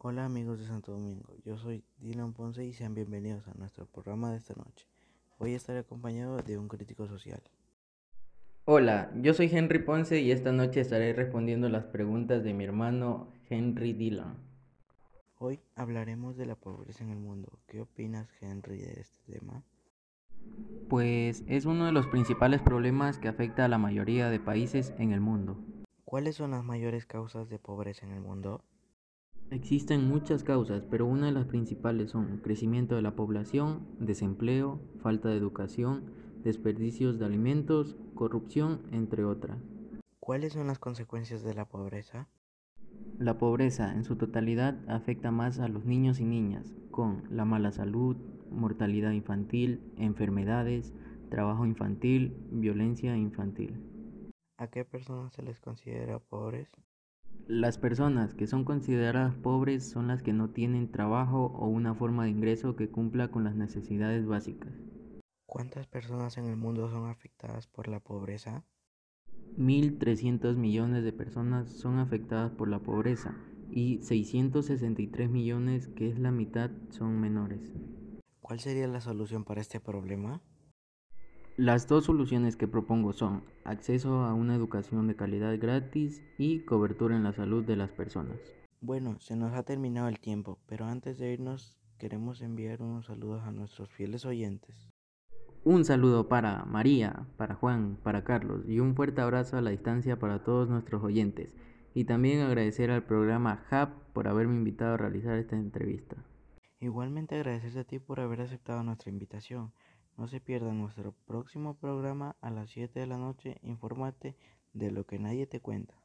Hola amigos de Santo Domingo, yo soy Dylan Ponce y sean bienvenidos a nuestro programa de esta noche. Hoy estaré acompañado de un crítico social. Hola, yo soy Henry Ponce y esta noche estaré respondiendo las preguntas de mi hermano Henry Dylan. Hoy hablaremos de la pobreza en el mundo. ¿Qué opinas Henry de este tema? Pues es uno de los principales problemas que afecta a la mayoría de países en el mundo. ¿Cuáles son las mayores causas de pobreza en el mundo? Existen muchas causas, pero una de las principales son crecimiento de la población, desempleo, falta de educación, desperdicios de alimentos, corrupción, entre otras. ¿Cuáles son las consecuencias de la pobreza? La pobreza en su totalidad afecta más a los niños y niñas, con la mala salud, mortalidad infantil, enfermedades, trabajo infantil, violencia infantil. ¿A qué personas se les considera pobres? Las personas que son consideradas pobres son las que no tienen trabajo o una forma de ingreso que cumpla con las necesidades básicas. ¿Cuántas personas en el mundo son afectadas por la pobreza? 1.300 millones de personas son afectadas por la pobreza y 663 millones, que es la mitad, son menores. ¿Cuál sería la solución para este problema? Las dos soluciones que propongo son acceso a una educación de calidad gratis y cobertura en la salud de las personas. Bueno, se nos ha terminado el tiempo, pero antes de irnos queremos enviar unos saludos a nuestros fieles oyentes. Un saludo para María, para Juan, para Carlos y un fuerte abrazo a la distancia para todos nuestros oyentes. Y también agradecer al programa HAP por haberme invitado a realizar esta entrevista. Igualmente agradecerte a ti por haber aceptado nuestra invitación. No se pierdan nuestro próximo programa a las 7 de la noche. Infórmate de lo que nadie te cuenta.